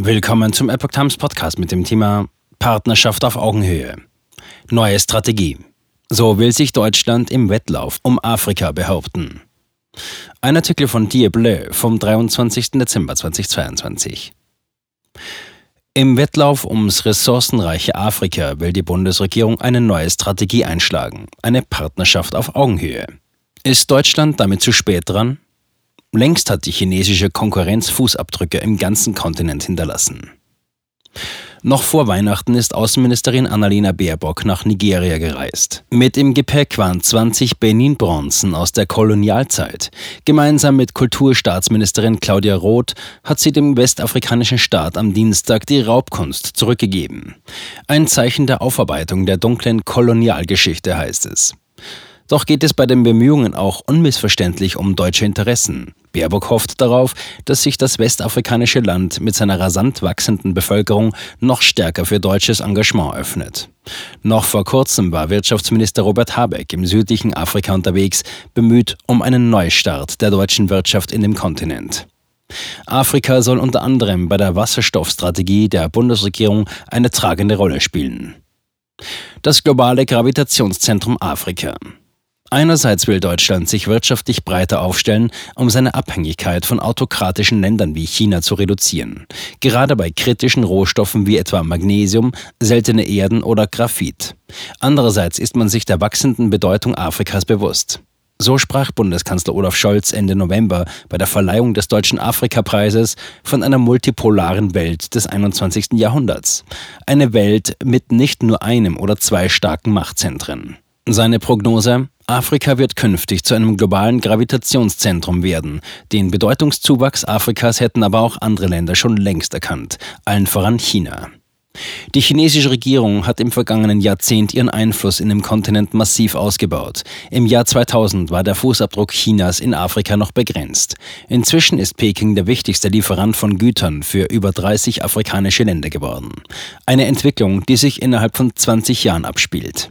Willkommen zum Epoch Times Podcast mit dem Thema Partnerschaft auf Augenhöhe. Neue Strategie. So will sich Deutschland im Wettlauf um Afrika behaupten. Ein Artikel von Die Bleu vom 23. Dezember 2022. Im Wettlauf ums ressourcenreiche Afrika will die Bundesregierung eine neue Strategie einschlagen, eine Partnerschaft auf Augenhöhe. Ist Deutschland damit zu spät dran? Längst hat die chinesische Konkurrenz Fußabdrücke im ganzen Kontinent hinterlassen. Noch vor Weihnachten ist Außenministerin Annalena Baerbock nach Nigeria gereist. Mit im Gepäck waren 20 Benin-Bronzen aus der Kolonialzeit. Gemeinsam mit Kulturstaatsministerin Claudia Roth hat sie dem westafrikanischen Staat am Dienstag die Raubkunst zurückgegeben. Ein Zeichen der Aufarbeitung der dunklen Kolonialgeschichte heißt es. Doch geht es bei den Bemühungen auch unmissverständlich um deutsche Interessen. Baerbock hofft darauf, dass sich das westafrikanische Land mit seiner rasant wachsenden Bevölkerung noch stärker für deutsches Engagement öffnet. Noch vor kurzem war Wirtschaftsminister Robert Habeck im südlichen Afrika unterwegs, bemüht um einen Neustart der deutschen Wirtschaft in dem Kontinent. Afrika soll unter anderem bei der Wasserstoffstrategie der Bundesregierung eine tragende Rolle spielen. Das globale Gravitationszentrum Afrika. Einerseits will Deutschland sich wirtschaftlich breiter aufstellen, um seine Abhängigkeit von autokratischen Ländern wie China zu reduzieren. Gerade bei kritischen Rohstoffen wie etwa Magnesium, seltene Erden oder Graphit. Andererseits ist man sich der wachsenden Bedeutung Afrikas bewusst. So sprach Bundeskanzler Olaf Scholz Ende November bei der Verleihung des Deutschen Afrika-Preises von einer multipolaren Welt des 21. Jahrhunderts. Eine Welt mit nicht nur einem oder zwei starken Machtzentren. Seine Prognose? Afrika wird künftig zu einem globalen Gravitationszentrum werden. Den Bedeutungszuwachs Afrikas hätten aber auch andere Länder schon längst erkannt, allen voran China. Die chinesische Regierung hat im vergangenen Jahrzehnt ihren Einfluss in dem Kontinent massiv ausgebaut. Im Jahr 2000 war der Fußabdruck Chinas in Afrika noch begrenzt. Inzwischen ist Peking der wichtigste Lieferant von Gütern für über 30 afrikanische Länder geworden. Eine Entwicklung, die sich innerhalb von 20 Jahren abspielt.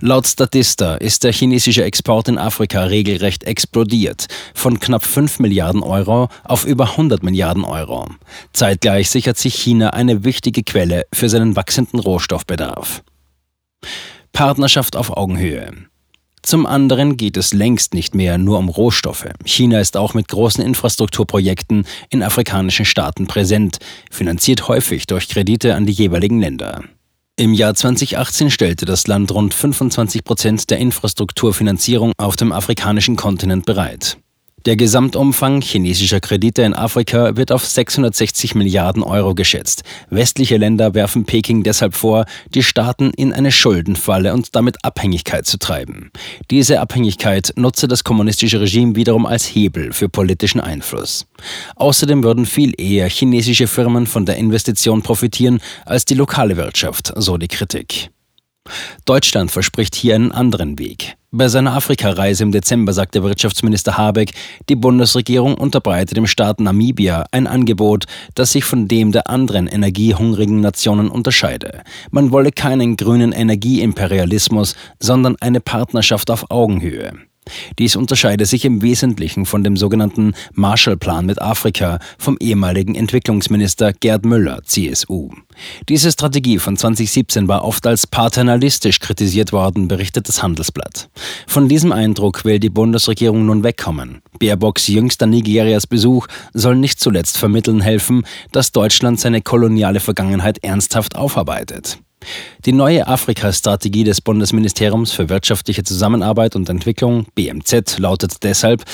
Laut Statista ist der chinesische Export in Afrika regelrecht explodiert, von knapp 5 Milliarden Euro auf über 100 Milliarden Euro. Zeitgleich sichert sich China eine wichtige Quelle für seinen wachsenden Rohstoffbedarf. Partnerschaft auf Augenhöhe. Zum anderen geht es längst nicht mehr nur um Rohstoffe. China ist auch mit großen Infrastrukturprojekten in afrikanischen Staaten präsent, finanziert häufig durch Kredite an die jeweiligen Länder. Im Jahr 2018 stellte das Land rund 25 Prozent der Infrastrukturfinanzierung auf dem afrikanischen Kontinent bereit. Der Gesamtumfang chinesischer Kredite in Afrika wird auf 660 Milliarden Euro geschätzt. Westliche Länder werfen Peking deshalb vor, die Staaten in eine Schuldenfalle und damit Abhängigkeit zu treiben. Diese Abhängigkeit nutze das kommunistische Regime wiederum als Hebel für politischen Einfluss. Außerdem würden viel eher chinesische Firmen von der Investition profitieren als die lokale Wirtschaft, so die Kritik. Deutschland verspricht hier einen anderen Weg. Bei seiner Afrikareise im Dezember sagte Wirtschaftsminister Habeck, die Bundesregierung unterbreitet dem Staat Namibia ein Angebot, das sich von dem der anderen energiehungrigen Nationen unterscheide. Man wolle keinen grünen Energieimperialismus, sondern eine Partnerschaft auf Augenhöhe. Dies unterscheide sich im Wesentlichen von dem sogenannten Marshallplan mit Afrika vom ehemaligen Entwicklungsminister Gerd Müller, CSU. Diese Strategie von 2017 war oft als paternalistisch kritisiert worden, berichtet das Handelsblatt. Von diesem Eindruck will die Bundesregierung nun wegkommen. Baerbocks jüngster Nigerias Besuch soll nicht zuletzt vermitteln helfen, dass Deutschland seine koloniale Vergangenheit ernsthaft aufarbeitet. Die neue Afrika-Strategie des Bundesministeriums für wirtschaftliche Zusammenarbeit und Entwicklung BMZ lautet deshalb,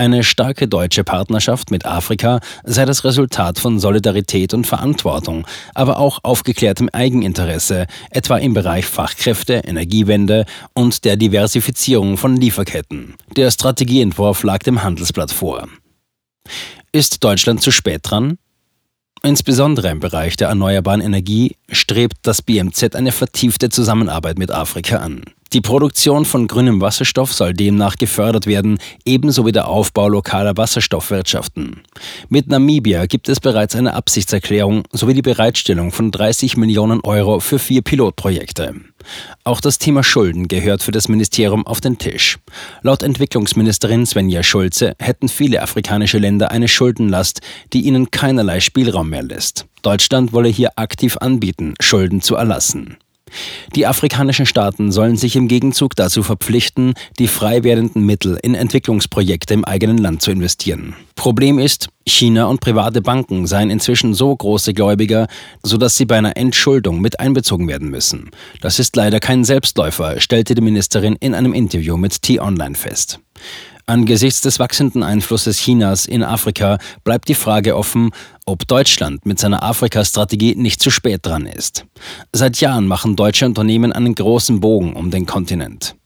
eine starke deutsche Partnerschaft mit Afrika sei das Resultat von Solidarität und Verantwortung, aber auch aufgeklärtem Eigeninteresse, etwa im Bereich Fachkräfte, Energiewende und der Diversifizierung von Lieferketten. Der Strategieentwurf lag dem Handelsblatt vor. Ist Deutschland zu spät dran? Insbesondere im Bereich der erneuerbaren Energie strebt das BMZ eine vertiefte Zusammenarbeit mit Afrika an. Die Produktion von grünem Wasserstoff soll demnach gefördert werden, ebenso wie der Aufbau lokaler Wasserstoffwirtschaften. Mit Namibia gibt es bereits eine Absichtserklärung sowie die Bereitstellung von 30 Millionen Euro für vier Pilotprojekte. Auch das Thema Schulden gehört für das Ministerium auf den Tisch. Laut Entwicklungsministerin Svenja Schulze hätten viele afrikanische Länder eine Schuldenlast, die ihnen keinerlei Spielraum mehr lässt. Deutschland wolle hier aktiv anbieten, Schulden zu erlassen. Die afrikanischen Staaten sollen sich im Gegenzug dazu verpflichten, die frei werdenden Mittel in Entwicklungsprojekte im eigenen Land zu investieren. Problem ist, China und private Banken seien inzwischen so große Gläubiger, sodass sie bei einer Entschuldung mit einbezogen werden müssen. Das ist leider kein Selbstläufer, stellte die Ministerin in einem Interview mit T-Online fest. Angesichts des wachsenden Einflusses Chinas in Afrika bleibt die Frage offen, ob Deutschland mit seiner Afrika-Strategie nicht zu spät dran ist. Seit Jahren machen deutsche Unternehmen einen großen Bogen um den Kontinent.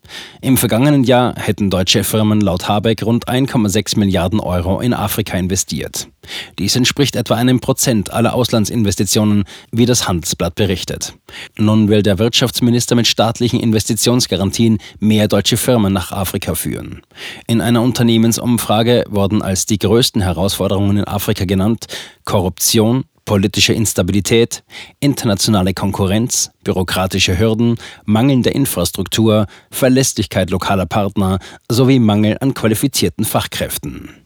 Im vergangenen Jahr hätten deutsche Firmen laut Habeck rund 1,6 Milliarden Euro in Afrika investiert. Dies entspricht etwa einem Prozent aller Auslandsinvestitionen, wie das Handelsblatt berichtet. Nun will der Wirtschaftsminister mit staatlichen Investitionsgarantien mehr deutsche Firmen nach Afrika führen. In einer Unternehmensumfrage wurden als die größten Herausforderungen in Afrika genannt Korruption, politische Instabilität, internationale Konkurrenz, bürokratische Hürden, mangelnde Infrastruktur, Verlässlichkeit lokaler Partner sowie Mangel an qualifizierten Fachkräften.